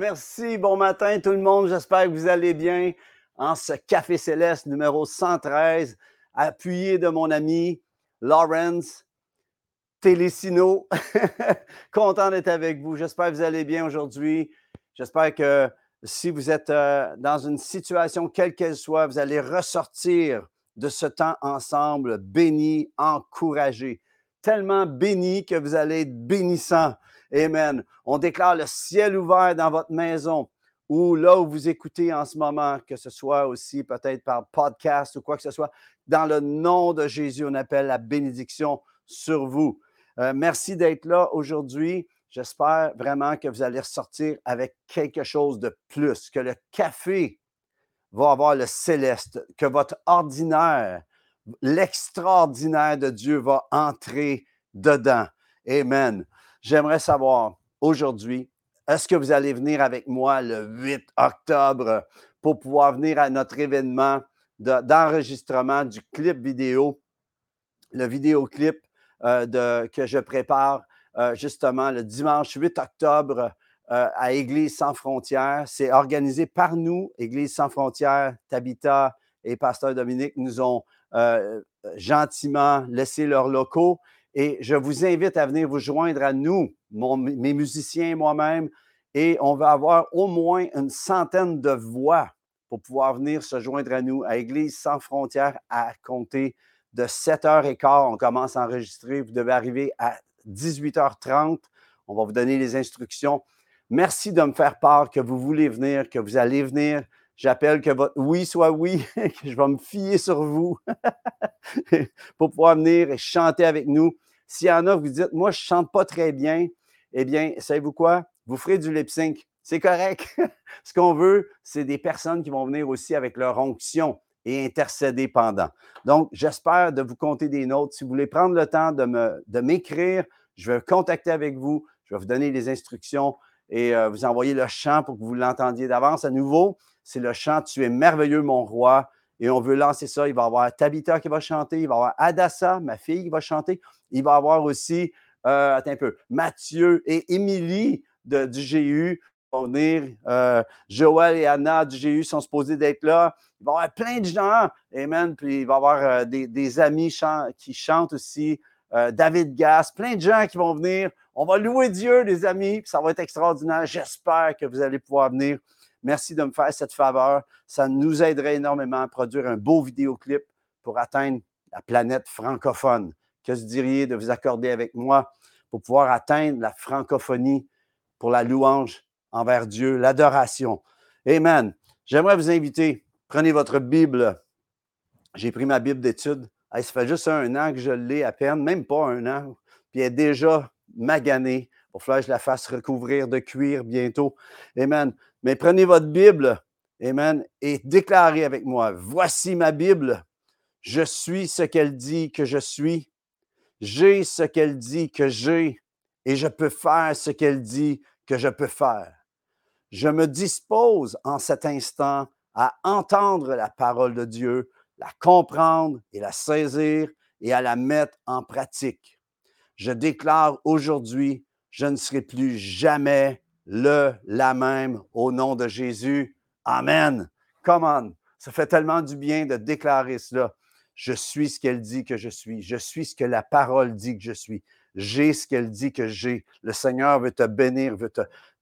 Merci, bon matin tout le monde. J'espère que vous allez bien en ce Café Céleste numéro 113, appuyé de mon ami Lawrence Télésino. Content d'être avec vous. J'espère que vous allez bien aujourd'hui. J'espère que si vous êtes euh, dans une situation quelle qu'elle soit, vous allez ressortir de ce temps ensemble béni, encouragé. Tellement béni que vous allez être bénissant. Amen. On déclare le ciel ouvert dans votre maison ou là où vous écoutez en ce moment, que ce soit aussi peut-être par podcast ou quoi que ce soit. Dans le nom de Jésus, on appelle la bénédiction sur vous. Euh, merci d'être là aujourd'hui. J'espère vraiment que vous allez ressortir avec quelque chose de plus, que le café va avoir le céleste, que votre ordinaire, l'extraordinaire de Dieu va entrer dedans. Amen. J'aimerais savoir aujourd'hui, est-ce que vous allez venir avec moi le 8 octobre pour pouvoir venir à notre événement d'enregistrement du clip vidéo, le vidéoclip euh, que je prépare euh, justement le dimanche 8 octobre euh, à Église sans frontières. C'est organisé par nous, Église sans frontières, Tabitha et Pasteur Dominique nous ont gentiment laissé leurs locaux et je vous invite à venir vous joindre à nous, mes musiciens et moi-même, et on va avoir au moins une centaine de voix pour pouvoir venir se joindre à nous à Église sans frontières à compter de 7h15. On commence à enregistrer. Vous devez arriver à 18h30. On va vous donner les instructions. Merci de me faire part que vous voulez venir, que vous allez venir. J'appelle que votre oui soit oui, que je vais me fier sur vous pour pouvoir venir et chanter avec nous. S'il y en a, vous dites, moi, je ne chante pas très bien, eh bien, savez-vous quoi? Vous ferez du lip sync. C'est correct. Ce qu'on veut, c'est des personnes qui vont venir aussi avec leur onction et intercéder pendant. Donc, j'espère de vous compter des notes. Si vous voulez prendre le temps de m'écrire, je vais contacter avec vous, je vais vous donner les instructions et euh, vous envoyer le chant pour que vous l'entendiez d'avance. À nouveau, c'est le chant Tu es merveilleux, mon roi. Et on veut lancer ça. Il va y avoir Tabitha qui va chanter. Il va y avoir Adassa, ma fille, qui va chanter. Il va y avoir aussi, euh, attends un peu, Mathieu et Émilie du GU vont venir. Euh, Joël et Anna du GU sont supposés d'être là. Il va y avoir plein de gens. Amen. Puis il va y avoir euh, des, amis qui chantent aussi. David Gass, plein de gens qui vont venir. On va louer Dieu, les amis. ça va être extraordinaire. J'espère que vous allez pouvoir venir. Merci de me faire cette faveur. Ça nous aiderait énormément à produire un beau vidéoclip pour atteindre la planète francophone. Que se diriez de vous accorder avec moi pour pouvoir atteindre la francophonie pour la louange envers Dieu, l'adoration? Amen. J'aimerais vous inviter, prenez votre Bible. J'ai pris ma Bible d'études. ça fait juste un an que je l'ai à peine, même pas un an. Puis elle est déjà maganée. Falloir que je la fasse recouvrir de cuir bientôt. Amen. Mais prenez votre Bible, Amen, et déclarez avec moi, voici ma Bible, je suis ce qu'elle dit que je suis, j'ai ce qu'elle dit que j'ai, et je peux faire ce qu'elle dit que je peux faire. Je me dispose en cet instant à entendre la parole de Dieu, la comprendre et la saisir et à la mettre en pratique. Je déclare aujourd'hui, je ne serai plus jamais le, la même, au nom de Jésus. Amen. Come on. Ça fait tellement du bien de déclarer cela. Je suis ce qu'elle dit que je suis. Je suis ce que la parole dit que je suis. J'ai ce qu'elle dit que j'ai. Le Seigneur veut te bénir, veut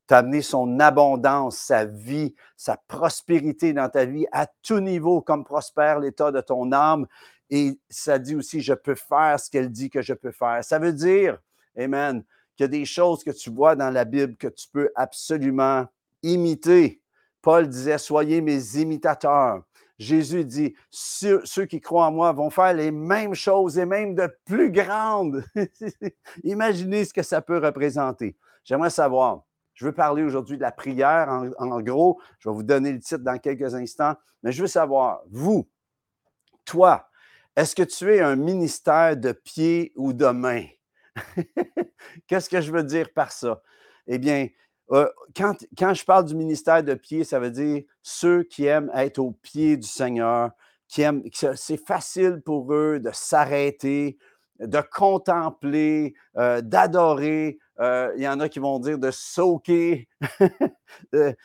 t'amener son abondance, sa vie, sa prospérité dans ta vie à tout niveau, comme prospère l'état de ton âme. Et ça dit aussi, je peux faire ce qu'elle dit que je peux faire. Ça veut dire, Amen, qu'il y a des choses que tu vois dans la Bible que tu peux absolument imiter. Paul disait, soyez mes imitateurs. Jésus dit, ceux, qui croient en moi vont faire les mêmes choses et même de plus grandes. Imaginez ce que ça peut représenter. J'aimerais savoir, je veux parler aujourd'hui de la prière. En, en, gros, je vais vous donner le titre dans quelques instants, mais je veux savoir, vous, toi, est-ce que tu es un ministère de pied ou de main? Qu'est-ce que je veux dire par ça? Eh bien, euh, quand, quand, je parle du ministère de pied, ça veut dire ceux qui aiment être au pied du Seigneur, qui aiment, c'est facile pour eux de s'arrêter, de contempler, euh, d'adorer Euh, il y en a qui vont dire de soaker,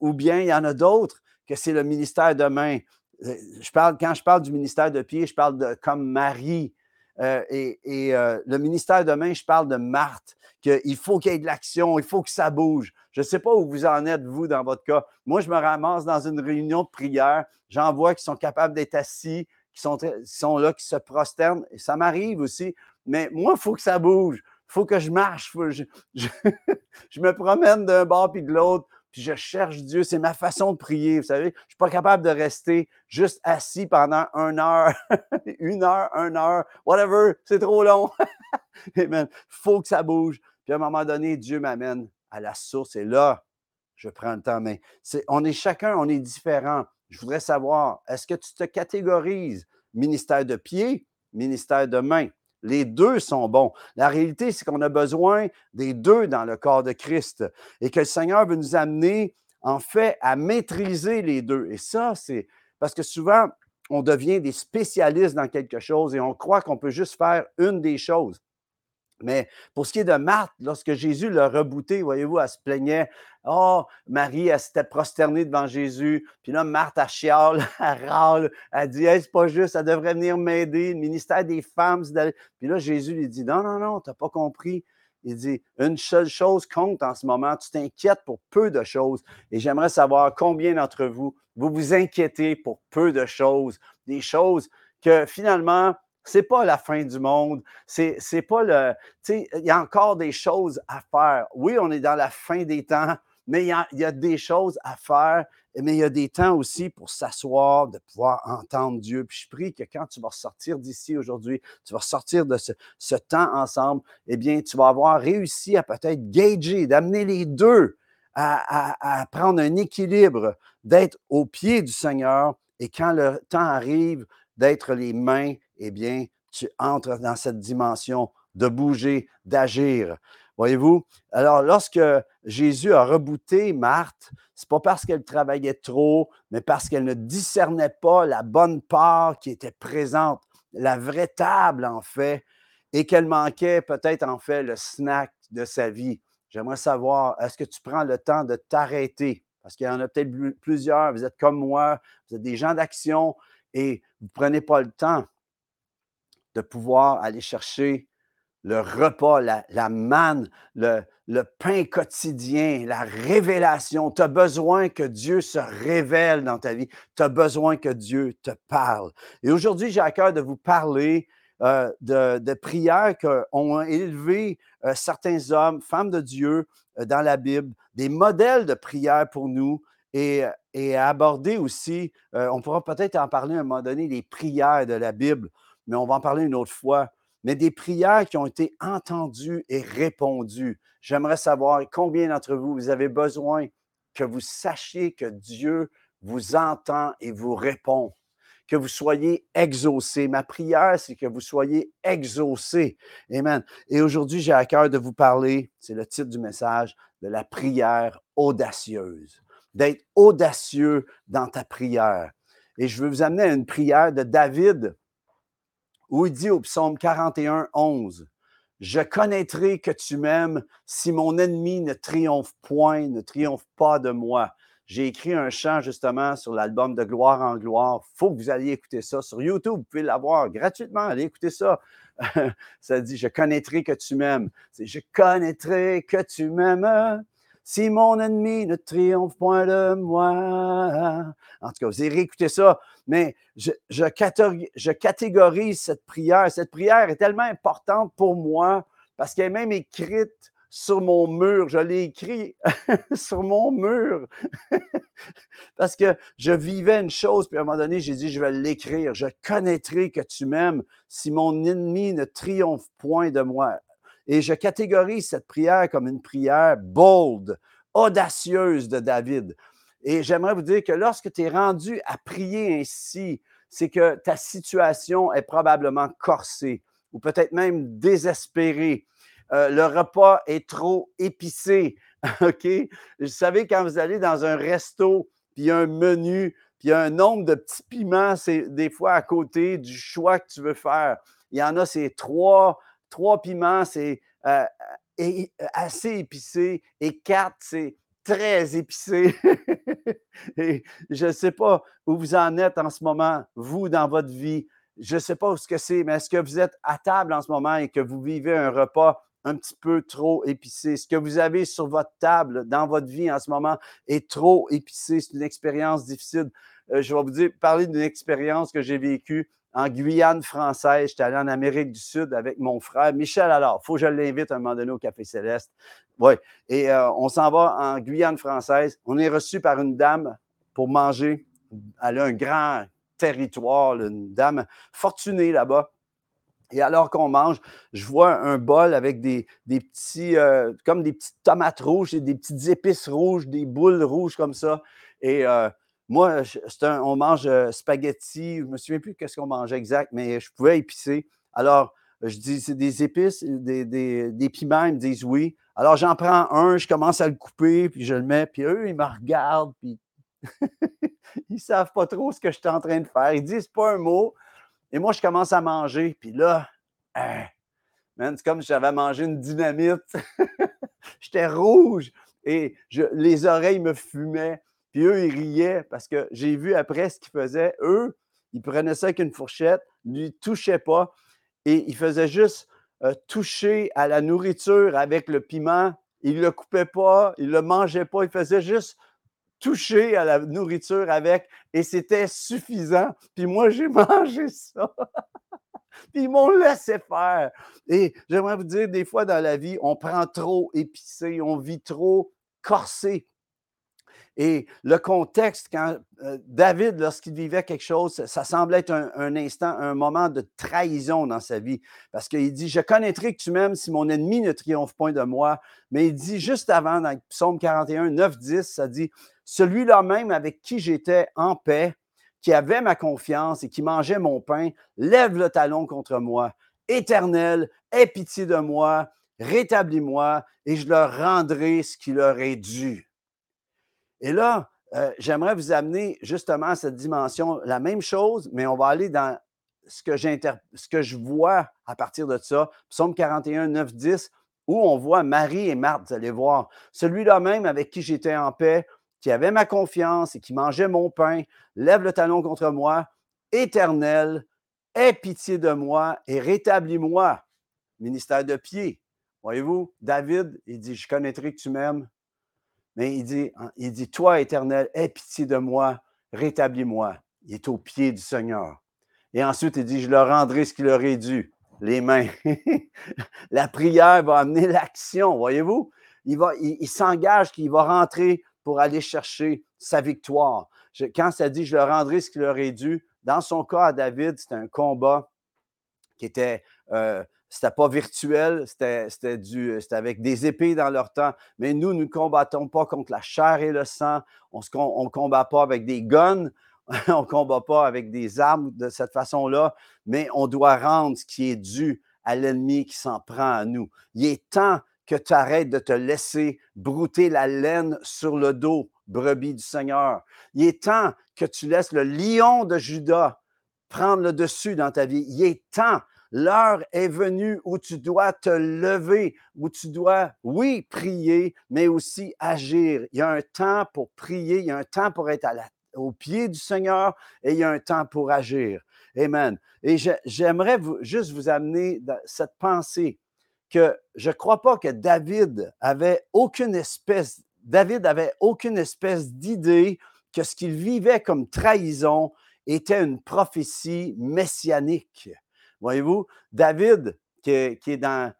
ou, bien il y en a d'autres que c'est le ministère de main. Je parle, quand je parle du ministère de pied, je parle de comme Marie. Euh, et, le ministère de main, je parle de Marthe, qu'il faut qu'il y ait de l'action, il faut que ça bouge. Je ne sais pas où vous en êtes, vous, dans votre cas. Moi, je me ramasse dans une réunion de prière. J'en vois qui sont capables d'être assis, qui sont, là, qui se prosternent. Et ça m'arrive aussi. Mais moi, il faut que ça bouge faut que je marche, je, me promène d'un bord puis de l'autre, puis je cherche Dieu. C'est ma façon de prier, vous savez. Je ne suis pas capable de rester juste assis pendant une heure, une heure, une heure, whatever, c'est trop long. Il faut que ça bouge. Puis à un moment donné, Dieu m'amène à la source et là, je prends le temps. Mais on est chacun, on est différent. Je voudrais savoir, est-ce que tu te catégorises? Ministère de pied, ministère de main? Les deux sont bons. La réalité, c'est qu'on a besoin des deux dans le corps de Christ et que le Seigneur veut nous amener, en fait, à maîtriser les deux. Et ça, c'est parce que souvent, on devient des spécialistes dans quelque chose et on croit qu'on peut juste faire une des choses. Mais pour ce qui est de Marthe, lorsque Jésus l'a rebooté, voyez-vous, elle se plaignait. Oh, Marie, elle s'était prosternée devant Jésus. Puis là, Marthe, elle chiale, elle râle. Elle dit, hey, c'est pas juste, elle devrait venir m'aider. Le ministère des femmes, Puis là, Jésus lui dit, non, non, non, tu n'as pas compris. Il dit, une seule chose compte en ce moment. Tu t'inquiètes pour peu de choses. Et j'aimerais savoir combien d'entre vous, vous vous inquiétez pour peu de choses. Des choses que finalement, c'est pas la fin du monde. C'est, c'est pas le. Tu sais, il y a encore des choses à faire. Oui, on est dans la fin des temps, mais il y a, des choses à faire. Mais il y a des temps aussi pour s'asseoir, de pouvoir entendre Dieu. Puis je prie que quand tu vas sortir d'ici aujourd'hui, tu vas sortir de ce, ce temps ensemble, eh bien, tu vas avoir réussi à peut-être gager, d'amener les deux à, à, à prendre un équilibre, d'être au pied du Seigneur. Et quand le temps arrive, d'être les mains eh bien, tu entres dans cette dimension de bouger, d'agir. Voyez-vous? Alors, lorsque Jésus a rebooté Marthe, c'est pas parce qu'elle travaillait trop, mais parce qu'elle ne discernait pas la bonne part qui était présente, la vraie table, en fait, et qu'elle manquait peut-être, en fait, le snack de sa vie. J'aimerais savoir, est-ce que tu prends le temps de t'arrêter? Parce qu'il y en a peut-être plusieurs, vous êtes comme moi, vous êtes des gens d'action et vous ne prenez pas le temps de pouvoir aller chercher le repas, la, manne, le, pain quotidien, la révélation. Tu as besoin que Dieu se révèle dans ta vie. Tu as besoin que Dieu te parle. Et aujourd'hui, j'ai à cœur de vous parler euh, de, prières qu'ont élevé euh, certains hommes, femmes de Dieu euh, dans la Bible, des modèles de prières pour nous et, et aborder aussi, on pourra peut-être en parler à un moment donné, les prières de la Bible mais on va en parler une autre fois. Mais des prières qui ont été entendues et répondues. J'aimerais savoir combien d'entre vous, vous avez besoin que vous sachiez que Dieu vous entend et vous répond, que vous soyez exaucés. Ma prière, c'est que vous soyez exaucés. Amen. Et aujourd'hui, j'ai à cœur de vous parler, c'est le titre du message, de la prière audacieuse. D'être audacieux dans ta prière. Et je veux vous amener à une prière de David où il dit au psaume 41, 11, Je connaîtrai que tu m'aimes si mon ennemi ne triomphe point, ne triomphe pas de moi. J'ai écrit un chant justement sur l'album de Gloire en Gloire. Faut que vous alliez écouter ça sur YouTube. Vous pouvez l'avoir gratuitement. Allez écouter ça. ça dit Je connaîtrai que tu m'aimes. C'est Je connaîtrai que tu m'aimes si mon ennemi ne triomphe point de moi. En tout cas, vous avez réécouté ça, mais je, catégorise cette prière. Cette prière est tellement importante pour moi parce qu'elle est même écrite sur mon mur. Je l'ai écrit sur mon mur parce que je vivais une chose, puis à un moment donné, j'ai dit, je vais l'écrire. Je connaîtrai que tu m'aimes si mon ennemi ne triomphe point de moi. Et je catégorise cette prière comme une prière bold, audacieuse de David. Et j'aimerais vous dire que lorsque tu es rendu à prier ainsi, c'est que ta situation est probablement corsée ou peut-être même désespérée. Euh, le repas est trop épicé. OK? Vous savez, quand vous allez dans un resto, puis il y a un menu, puis il y a un nombre de petits piments, c'est des fois à côté du choix que tu veux faire. Il y en a, c'est trois, trois piments, c'est euh, assez épicé. Et quatre, c'est très épicé. je ne sais pas où vous en êtes en ce moment, vous, dans votre vie. Je ne sais pas ce que c'est, mais est-ce que vous êtes à table en ce moment et que vous vivez un repas un petit peu trop épicé? Ce que vous avez sur votre table dans votre vie en ce moment est trop épicé? C'est une expérience difficile. Euh, je vais vous dire, parler d'une expérience que j'ai vécue en Guyane française. J'étais allé en Amérique du Sud avec mon frère Michel alors. Il faut que je l'invite à un moment donné au Café Céleste. Oui. Et euh, on s'en va en Guyane française. On est reçu par une dame pour manger. Elle a un grand territoire, une dame fortunée là-bas. Et alors qu'on mange, je vois un bol avec des, petits, euh, comme des petites tomates rouges, et des petites épices rouges, des boules rouges comme ça. Et euh, moi, on mange euh, spaghetti, je ne me souviens plus qu'est-ce qu'on mangeait exact, mais je pouvais épicer. Alors, je dis, c'est des épices, des, des, piments, ils me disent oui. Alors, j'en prends un, je commence à le couper, puis je le mets, puis eux, ils me regardent, puis ils ne savent pas trop ce que je suis en train de faire. Ils disent pas un mot. Et moi, je commence à manger, puis là, hein, c'est comme si j'avais mangé une dynamite. J'étais rouge et les oreilles me fumaient. Puis eux, ils riaient parce que j'ai vu après ce qu'ils faisaient. Eux, ils prenaient ça avec une fourchette, ne touchaient pas et ils faisaient juste toucher à la nourriture avec le piment. Ils ne le coupaient pas, ils ne le mangeaient pas, ils faisaient juste toucher à la nourriture avec et c'était suffisant. Puis moi, j'ai mangé ça. Puis ils m'ont laissé faire. Et j'aimerais vous dire, des fois dans la vie, on prend trop épicé, on vit trop corsé. Et le contexte, quand euh, David, lorsqu'il vivait quelque chose, ça, semblait être un, instant, un moment de trahison dans sa vie. Parce qu'il dit, je connaîtrai que tu m'aimes si mon ennemi ne triomphe point de moi. Mais il dit juste avant, dans Psaume 41, 9, 10, ça dit, celui-là même avec qui j'étais en paix, qui avait ma confiance et qui mangeait mon pain, lève le talon contre moi. Éternel, aie pitié de moi, rétablis-moi, et je leur rendrai ce qui leur est dû. Et là, euh, j'aimerais vous amener justement à cette dimension, la même chose, mais on va aller dans ce que, ce que je vois à partir de ça. Psaume 41, 9, 10, où on voit Marie et Marthe, vous allez voir. Celui-là même avec qui j'étais en paix, qui avait ma confiance et qui mangeait mon pain, lève le talon contre moi. Éternel, aie pitié de moi et rétablis-moi. Ministère de pied. Voyez-vous, David, il dit, je connaîtrai que tu m'aimes, mais il dit, hein, il dit, Toi, Éternel, aie pitié de moi, rétablis-moi. Il est au pied du Seigneur. Et ensuite, il dit, je leur rendrai ce qu'il leur est dû, les mains. la prière va amener l'action, voyez-vous? Il, va, il, s'engage qu'il va rentrer pour aller chercher sa victoire. quand ça dit, je leur rendrai ce qu'il leur est dû, dans son cas à David, c'était un combat qui était euh, c'était pas virtuel, c'était avec des épées dans leur temps. Mais nous, nous ne combattons pas contre la chair et le sang. On ne combat pas avec des guns. on ne combat pas avec des armes de cette façon-là. Mais on doit rendre ce qui est dû à l'ennemi qui s'en prend à nous. Il est temps que tu arrêtes de te laisser brouter la laine sur le dos, brebis du Seigneur. Il est temps que tu laisses le lion de Judas prendre le dessus dans ta vie. Il est temps L'heure est venue où tu dois te lever, où tu dois, oui, prier, mais aussi agir. Il y a un temps pour prier, il y a un temps pour être au pied du Seigneur et il y a un temps pour agir. Amen. Et j'aimerais juste vous amener cette pensée que je ne crois pas que David avait aucune espèce, David avait aucune espèce d'idée que ce qu'il vivait comme trahison était une prophétie messianique. Voyez-vous, David, qui est, dans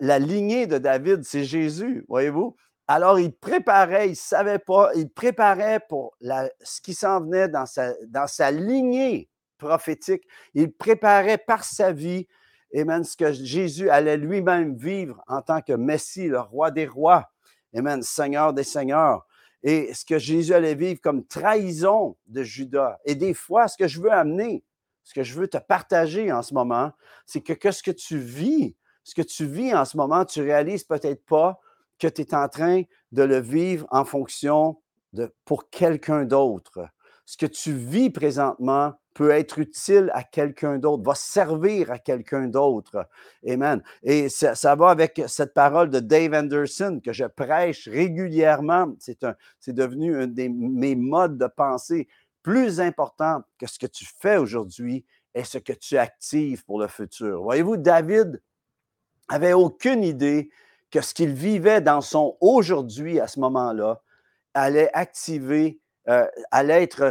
la lignée de David, c'est Jésus, voyez-vous. Alors, il préparait, il ne savait pas, il préparait pour ce qui s'en venait dans sa, lignée prophétique. Il préparait par sa vie, ce que Jésus allait lui-même vivre en tant que Messie, le roi des rois, Amen, Seigneur des seigneurs. Et ce que Jésus allait vivre comme trahison de Judas. Et des fois, ce que je veux amener, ce que je veux te partager en ce moment, c'est que, ce que tu vis, ce que tu vis en ce moment, tu réalises peut-être pas que tu es en train de le vivre en fonction de pour quelqu'un d'autre. ce que tu vis présentement peut être utile à quelqu'un d'autre, va servir à quelqu'un d'autre. Amen. Et ça, ça, va avec cette parole de Dave Anderson que je prêche régulièrement. C'est devenu un de mes modes de pensée. Plus important que ce que tu fais aujourd'hui est ce que tu actives pour le futur. Voyez-vous, David avait aucune idée que ce qu'il vivait dans son aujourd'hui à ce moment-là allait activer, euh, allait être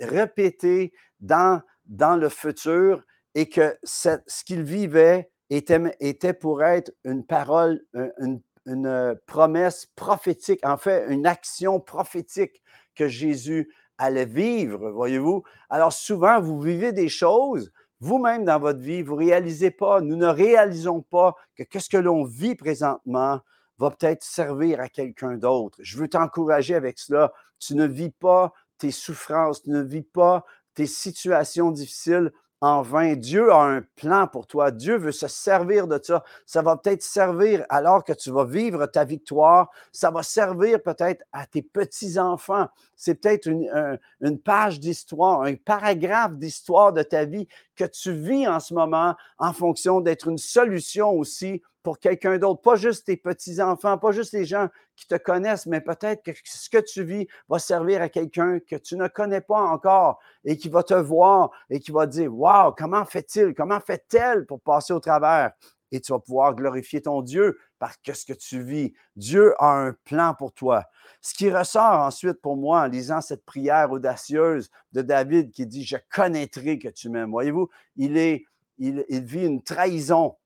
répété dans, dans le futur et que ce qu'il vivait était, était pour être une parole, une, une promesse prophétique, en fait, une action prophétique que Jésus allait vivre, voyez-vous? Alors souvent, vous vivez des choses, vous-même dans votre vie, vous ne réalisez pas, nous ne réalisons pas que ce que l'on vit présentement va peut-être servir à quelqu'un d'autre. Je veux t'encourager avec cela. Tu ne vis pas tes souffrances, tu ne vis pas tes situations difficiles en vain. Dieu a un plan pour toi. Dieu veut se servir de ça. Ça va peut-être servir alors que tu vas vivre ta victoire. Ça va servir peut-être à tes petits-enfants. C'est peut-être une, page d'histoire, un paragraphe d'histoire de ta vie que tu vis en ce moment en fonction d'être une solution aussi pour quelqu'un d'autre, pas juste tes petits-enfants, pas juste les gens qui te connaissent, mais peut-être que ce que tu vis va servir à quelqu'un que tu ne connais pas encore et qui va te voir et qui va dire Waouh, comment fait-il, comment fait-elle pour passer au travers Et tu vas pouvoir glorifier ton Dieu que ce que tu vis. Dieu a un plan pour toi. Ce qui ressort ensuite pour moi en lisant cette prière audacieuse de David qui dit Je connaîtrai que tu m'aimes. Voyez-vous, il, vit une trahison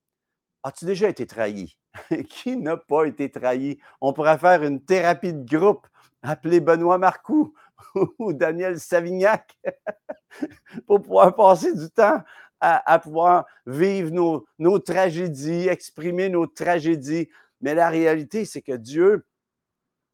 As-tu déjà été trahi? Qui n'a pas été trahi? On pourrait faire une thérapie de groupe, appeler Benoît Marcoux ou Daniel Savignac pour pouvoir passer du temps à, pouvoir vivre nos, tragédies, exprimer nos tragédies. Mais la réalité, c'est que Dieu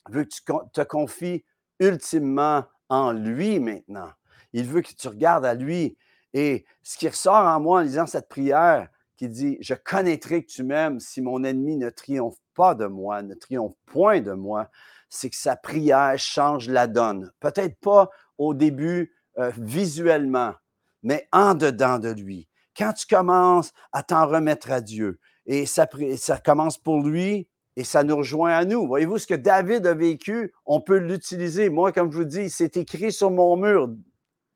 veut que tu te confies ultimement en lui maintenant. Il veut que tu regardes à lui. Et ce qui ressort en moi en lisant cette prière, qui dit Je connaîtrai que tu m'aimes si mon ennemi ne triomphe pas de moi, ne triomphe point de moi, c'est que sa prière change la donne. Peut-être pas au début euh, visuellement, mais en dedans de lui. Quand tu commences à t'en remettre à Dieu, et ça, commence pour lui, et ça nous rejoint à nous. Voyez-vous, ce que David a vécu, on peut l'utiliser. Moi, comme je vous dis, c'est écrit sur mon mur,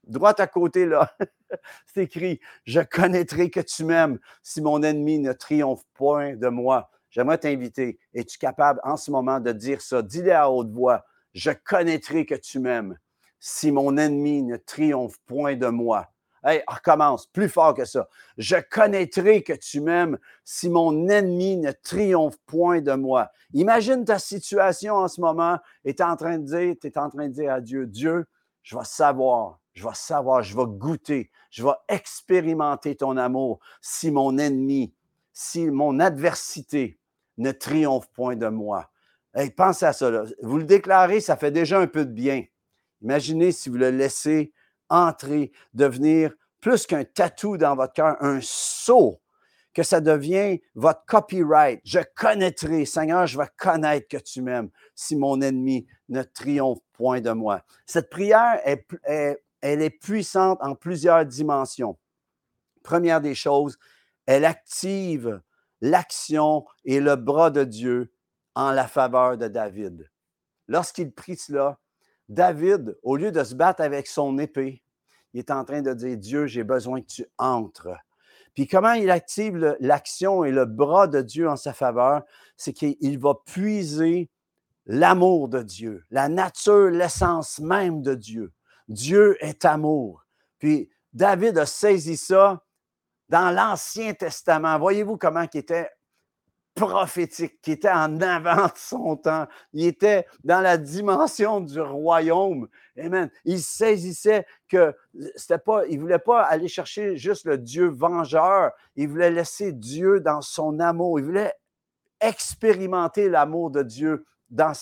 droit à côté là. C'est écrit Je connaîtrai que tu m'aimes si mon ennemi ne triomphe point de moi. J'aimerais t'inviter. Es-tu capable en ce moment de dire ça? Dis-le à haute voix. Je connaîtrai que tu m'aimes si mon ennemi ne triomphe point de moi. Hey, recommence, plus fort que ça. Je connaîtrai que tu m'aimes si mon ennemi ne triomphe point de moi. Imagine ta situation en ce moment et tu es en train de dire, tu es en train de dire à Dieu, Dieu, je vais savoir je vais savoir, je vais goûter, je vais expérimenter ton amour si mon ennemi, si mon adversité ne triomphe point de moi. Hey, pensez à ça. Vous le déclarez, ça fait déjà un peu de bien. Imaginez si vous le laissez entrer, devenir plus qu'un tatou dans votre cœur, un sceau, que ça devient votre copyright. Je connaîtrai, Seigneur, je vais connaître que tu m'aimes si mon ennemi ne triomphe point de moi. Cette prière elle est puissante en plusieurs dimensions. Première des choses, elle active l'action et le bras de Dieu en la faveur de David. Lorsqu'il prie cela, David, au lieu de se battre avec son épée, il est en train de dire, Dieu, j'ai besoin que tu entres. Puis comment il active l'action et le bras de Dieu en sa faveur, c'est qu'il va puiser l'amour de Dieu, la nature, l'essence même de Dieu. Dieu est amour. Puis David a saisi ça dans l'Ancien Testament. Voyez-vous comment il était prophétique, qui était en avant de son temps. Il était dans la dimension du royaume. Amen. Il saisissait que c'était pas, il voulait pas aller chercher juste le Dieu vengeur. Il voulait laisser Dieu dans son amour. Il voulait expérimenter l'amour de Dieu dans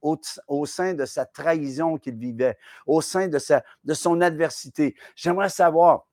au, sein de sa trahison qu'il vivait, au sein de, sa, de son adversité. J'aimerais savoir,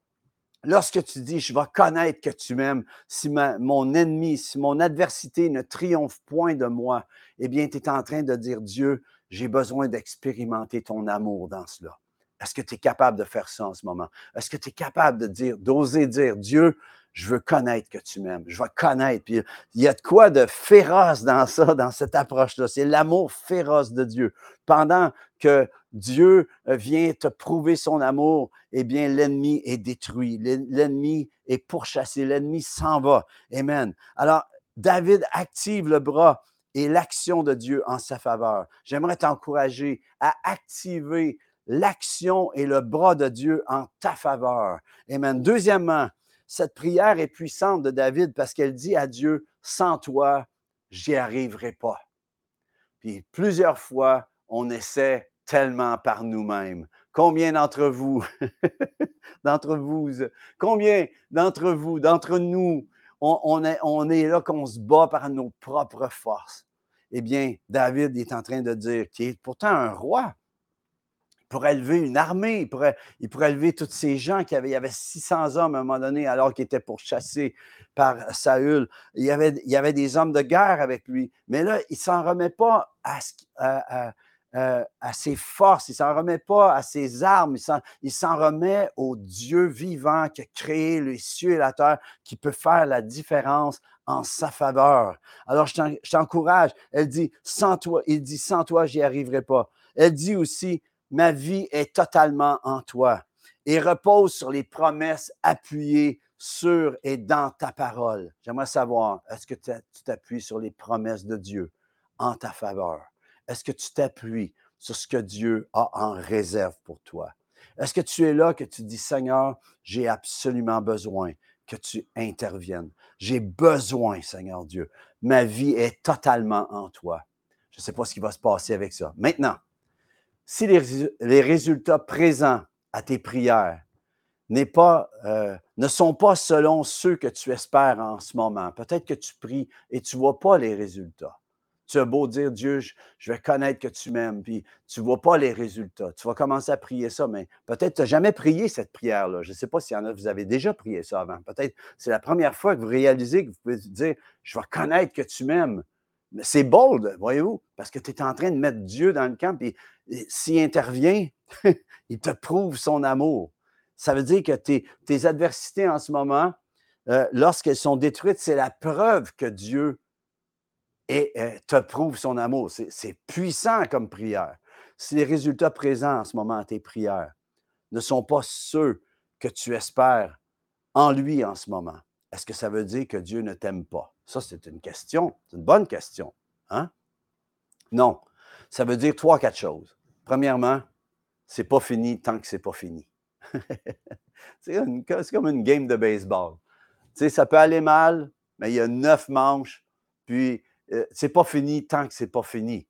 lorsque tu dis, je vais connaître que tu m'aimes, si mon ennemi, si mon adversité ne triomphe point de moi, eh bien, tu es en train de dire, Dieu, j'ai besoin d'expérimenter ton amour dans cela. Est-ce que tu es capable de faire ça en ce moment? Est-ce que tu es capable de dire, d'oser dire, Dieu, je veux connaître que tu m'aimes. Je veux connaître. Il y a de quoi de féroce dans ça, dans cette approche-là. C'est l'amour féroce de Dieu. Pendant que Dieu vient te prouver son amour, eh bien, l'ennemi est détruit. L'ennemi est pourchassé. L'ennemi s'en va. Amen. Alors, David active le bras et l'action de Dieu en sa faveur. J'aimerais t'encourager à activer l'action et le bras de Dieu en ta faveur. Amen. Deuxièmement, cette prière est puissante de David parce qu'elle dit à Dieu, sans toi, j'y arriverai pas. Puis plusieurs fois, on essaie tellement par nous-mêmes. Combien d'entre vous, d'entre vous, combien d'entre vous, d'entre nous, on, est, on est là qu'on se bat par nos propres forces? Eh bien, David est en train de dire qu'il est pourtant un roi, pourrait élever une armée, il pourrait, il pourrait élever tous ces gens qui avaient, il y avait 600 hommes à un moment donné alors qu'il était pourchassé par Saül. Il y, avait, il y avait des hommes de guerre avec lui. Mais là, il ne s'en remet pas à, à, ses forces, il ne s'en remet pas à ses armes, il s'en remet au Dieu vivant qui a créé les cieux et la terre, qui peut faire la différence en sa faveur. Alors, je t'encourage. Elle dit, sans toi, il dit, sans toi, j'y arriverai pas. Elle dit aussi, ma vie est totalement en toi et repose sur les promesses appuyées sur et dans ta parole. J'aimerais savoir, est-ce que tu t'appuies sur les promesses de Dieu en ta faveur? Est-ce que tu t'appuies sur ce que Dieu a en réserve pour toi? Est-ce que tu es là que tu dis, Seigneur, j'ai absolument besoin que tu interviennes. J'ai besoin, Seigneur Dieu. Ma vie est totalement en toi. Je ne sais pas ce qui va se passer avec ça. Maintenant, si les, résultats présents à tes prières euh, ne sont pas selon ceux que tu espères en ce moment, peut-être que tu pries et tu ne vois pas les résultats. Tu as beau dire, Dieu, je, vais connaître que tu m'aimes, puis tu ne vois pas les résultats. Tu vas commencer à prier ça, mais peut-être tu n'as jamais prié cette prière-là. Je ne sais pas s'il y en a, vous avez déjà prié ça avant. Peut-être c'est la première fois que vous réalisez que vous pouvez dire, je vais connaître que tu m'aimes. C'est bold, voyez-vous, parce que tu es en train de mettre Dieu dans le camp, puis s'il intervient, il te prouve son amour. Ça veut dire que tes, adversités en ce moment, euh, lorsqu'elles sont détruites, c'est la preuve que Dieu euh, te prouve son amour. C'est puissant comme prière. Si les résultats présents en ce moment à tes prières ne sont pas ceux que tu espères en lui en ce moment, est-ce que ça veut dire que Dieu ne t'aime pas? Ça, c'est une question, c'est une bonne question. Hein? Non. Ça veut dire trois, quatre choses. Premièrement, c'est pas fini tant que c'est pas fini. c'est comme une game de baseball. Ça peut aller mal, mais il y a neuf manches, puis euh, c'est pas fini tant que c'est pas fini.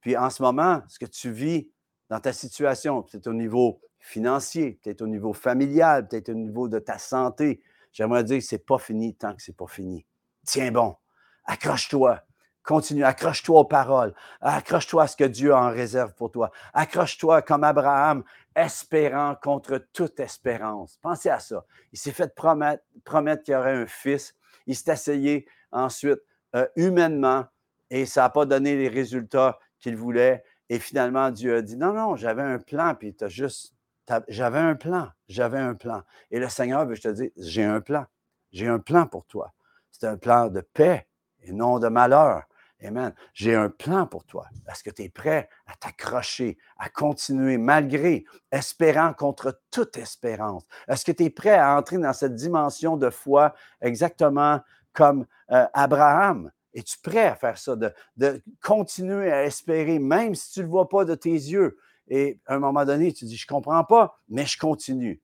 Puis en ce moment, ce que tu vis dans ta situation, peut-être au niveau financier, peut-être au niveau familial, peut-être au niveau de ta santé, j'aimerais dire que c'est pas fini tant que c'est pas fini tiens bon, accroche-toi, continue, accroche-toi aux paroles, accroche-toi à ce que Dieu en réserve pour toi, accroche-toi comme Abraham, espérant contre toute espérance. Pensez à ça. Il s'est fait promettre, qu'il y aurait un fils. Il s'est essayé ensuite euh, humainement et ça n'a pas donné les résultats qu'il voulait. Et finalement, Dieu a dit, non, non, j'avais un plan, puis tu as juste, j'avais un plan, j'avais un plan. Et le Seigneur veut te dire, j'ai un plan, j'ai un plan pour toi. C'est un plan de paix et non de malheur. Amen. J'ai un plan pour toi. Est-ce que tu es prêt à t'accrocher, à continuer malgré, espérant contre toute espérance? Est-ce que tu es prêt à entrer dans cette dimension de foi exactement comme euh, Abraham? Es-tu prêt à faire ça, de, de, continuer à espérer, même si tu ne le vois pas de tes yeux? Et à un moment donné, tu dis, je ne comprends pas, mais je continue.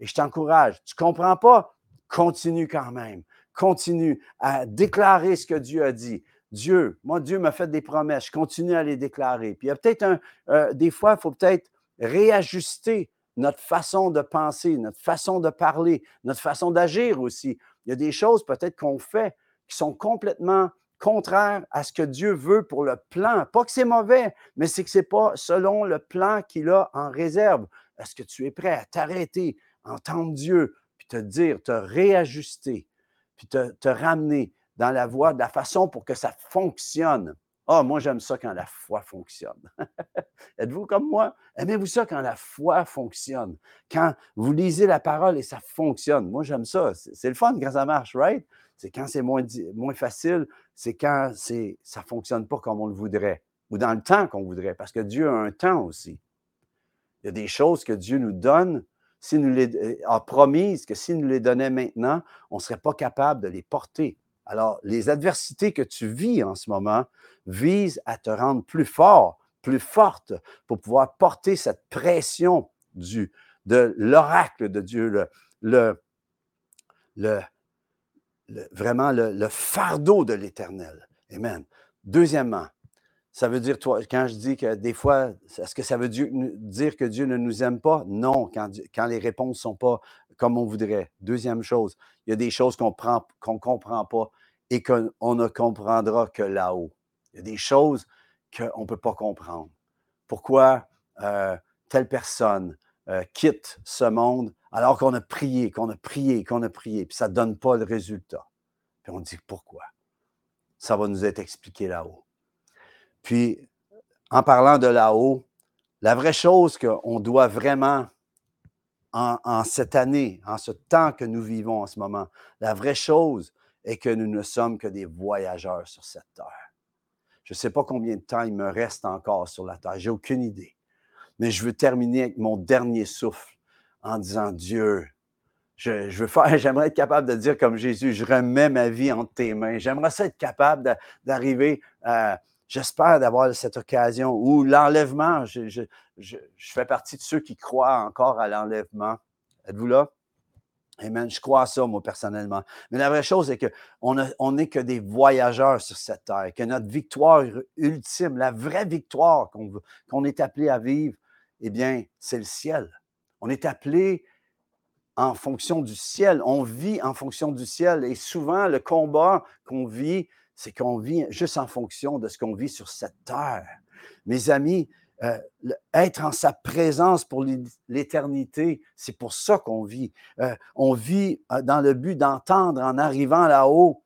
Et je t'encourage. Tu ne comprends pas? Continue quand même continue à déclarer ce que Dieu a dit. Dieu, moi, Dieu m'a fait des promesses, je continue à les déclarer. Puis il y a peut-être un, euh, des fois, il faut peut-être réajuster notre façon de penser, notre façon de parler, notre façon d'agir aussi. Il y a des choses peut-être qu'on fait qui sont complètement contraires à ce que Dieu veut pour le plan. Pas que c'est mauvais, mais c'est que ce n'est pas selon le plan qu'il a en réserve. Est-ce que tu es prêt à t'arrêter, entendre Dieu, puis te dire, te réajuster, puis te, ramener dans la voie, de la façon pour que ça fonctionne Ah, moi, j'aime ça quand la foi fonctionne. Êtes-vous comme moi? Aimez-vous ça quand la foi fonctionne? Quand vous lisez la parole et ça fonctionne. Moi, j'aime ça. C'est le fun quand ça marche, right? C'est quand c'est moins, moins facile, c'est quand ça ne fonctionne pas comme on le voudrait ou dans le temps qu'on voudrait, parce que Dieu a un temps aussi. Il y a des choses que Dieu nous donne, s'il nous les euh, a promises que s'il nous les donnait maintenant, on ne serait pas capable de les porter. Alors, les adversités que tu vis en ce moment visent à te rendre plus fort, plus forte pour pouvoir porter cette pression du, de l'oracle de Dieu, le, le, le, vraiment le, fardeau de l'Éternel. Amen. Deuxièmement, ça veut dire, toi, quand je dis que des fois, est-ce que ça veut dire que Dieu ne nous aime pas? Non, quand, quand les réponses ne sont pas comme on voudrait. Deuxième chose, il y a des choses qu'on ne comprend pas et qu'on ne comprendra que là-haut. Il y a des choses qu'on ne peut pas comprendre. Pourquoi euh, telle personne euh, quitte ce monde alors qu'on a prié, qu'on a prié, qu'on a prié, puis ça ne donne pas le résultat. Puis on dit pourquoi? Ça va nous être expliqué là-haut. Puis, en parlant de là-haut, la vraie chose qu'on doit vraiment, en, cette année, en ce temps que nous vivons en ce moment, la vraie chose est que nous ne sommes que des voyageurs sur cette terre. Je ne sais pas combien de temps il me reste encore sur la terre, j'ai aucune idée. Mais je veux terminer avec mon dernier souffle en disant Dieu, je, veux faire, j'aimerais être capable de dire comme Jésus, je remets ma vie entre tes mains. J'aimerais ça être capable d'arriver, j'espère d'avoir cette occasion où l'enlèvement, je, fais partie de ceux qui croient encore à l'enlèvement. Êtes-vous là? Amen. Je crois à ça, moi, personnellement. Mais la vraie chose est qu'on n'est que des voyageurs sur cette terre, que notre victoire ultime, la vraie victoire qu'on est appelé à vivre, eh bien, c'est le ciel. On est appelé en fonction du ciel. On vit en fonction du ciel. Et souvent, le combat qu'on vit, c'est qu'on vit juste en fonction de ce qu'on vit sur cette terre. Mes amis, euh, être en sa présence pour l'éternité, c'est pour ça qu'on vit. Euh, on vit euh, dans le but d'entendre en arrivant là-haut,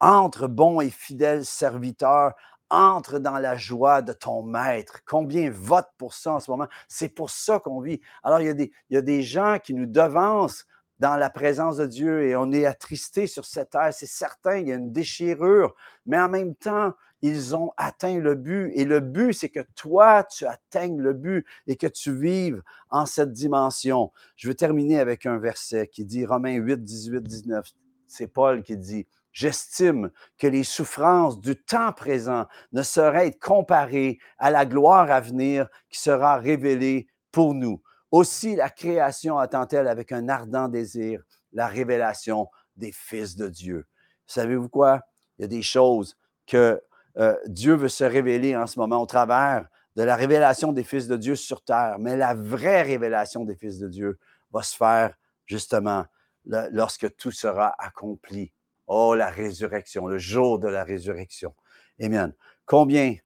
entre bons et fidèles serviteurs, entre dans la joie de ton maître. Combien vote pour ça en ce moment? C'est pour ça qu'on vit. Alors, il y, a des, il y a des gens qui nous devancent dans la présence de Dieu et on est attristé sur cette terre. C'est certain, il y a une déchirure, mais en même temps, ils ont atteint le but. Et le but, c'est que toi, tu atteignes le but et que tu vives en cette dimension. Je veux terminer avec un verset qui dit, Romains 8, 18, 19. C'est Paul qui dit, J'estime que les souffrances du temps présent ne sauraient être comparées à la gloire à venir qui sera révélée pour nous. Aussi, la création attend-elle avec un ardent désir la révélation des fils de Dieu. Savez-vous quoi? Il y a des choses que euh, Dieu veut se révéler en ce moment au travers de la révélation des fils de Dieu sur terre. Mais la vraie révélation des fils de Dieu va se faire justement lorsque tout sera accompli Oh, la résurrection, le jour de la résurrection. Amen. Combien,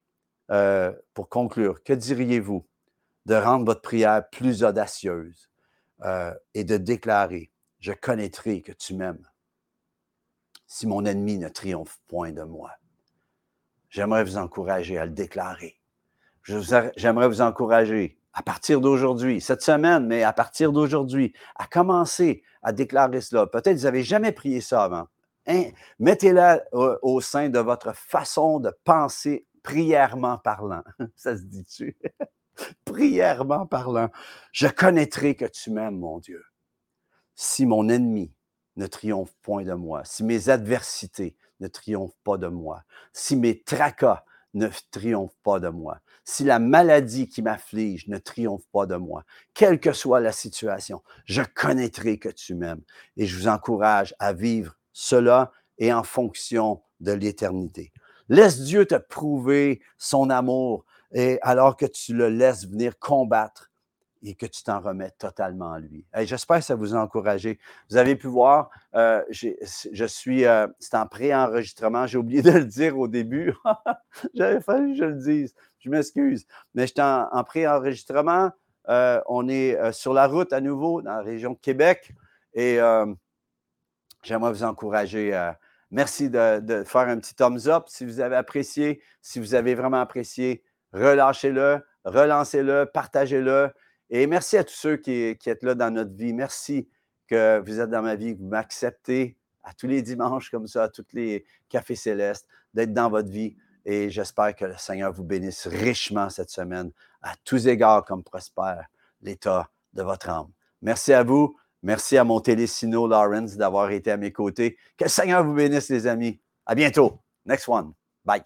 euh, pour conclure, que diriez-vous de rendre votre prière plus audacieuse euh, et de déclarer, je connaîtrai que tu m'aimes si mon ennemi ne triomphe point de moi. J'aimerais vous encourager à le déclarer. J'aimerais vous encourager à partir d'aujourd'hui, cette semaine, mais à partir d'aujourd'hui, à commencer à déclarer cela. Peut-être vous n'avez jamais prié ça avant. Hein, mettez-la au, sein de votre façon de penser prièrement parlant. Ça se dit-tu? prièrement parlant. Je connaîtrai que tu m'aimes, mon Dieu. Si mon ennemi ne triomphe point de moi, si mes adversités ne triomphent pas de moi, si mes tracas ne triomphent pas de moi, si la maladie qui m'afflige ne triomphe pas de moi, quelle que soit la situation, je connaîtrai que tu m'aimes. Et je vous encourage à vivre cela est en fonction de l'éternité. Laisse Dieu te prouver son amour et alors que tu le laisses venir combattre et que tu t'en remets totalement à lui. J'espère que ça vous a encouragé. Vous avez pu voir, euh, je suis, euh, c'est en pré-enregistrement, j'ai oublié de le dire au début. J'avais fallu que je le dise, je m'excuse. Mais j'étais en, en pré-enregistrement. Euh, on est sur la route à nouveau dans la région de Québec et j'aimerais vous encourager Merci de, faire un petit thumbs up si vous avez apprécié. Si vous avez vraiment apprécié, relâchez-le, relancez-le, partagez-le. Et merci à tous ceux qui, qui, êtes là dans notre vie. Merci que vous êtes dans ma vie, que vous m'acceptez à tous les dimanches comme ça, à tous les cafés célestes, d'être dans votre vie. Et j'espère que le Seigneur vous bénisse richement cette semaine, à tous égards, comme prospère l'état de votre âme. Merci à vous. Merci à mon télésino Lawrence d'avoir été à mes côtés. Que le Seigneur vous bénisse, les amis. À bientôt. Next one. Bye.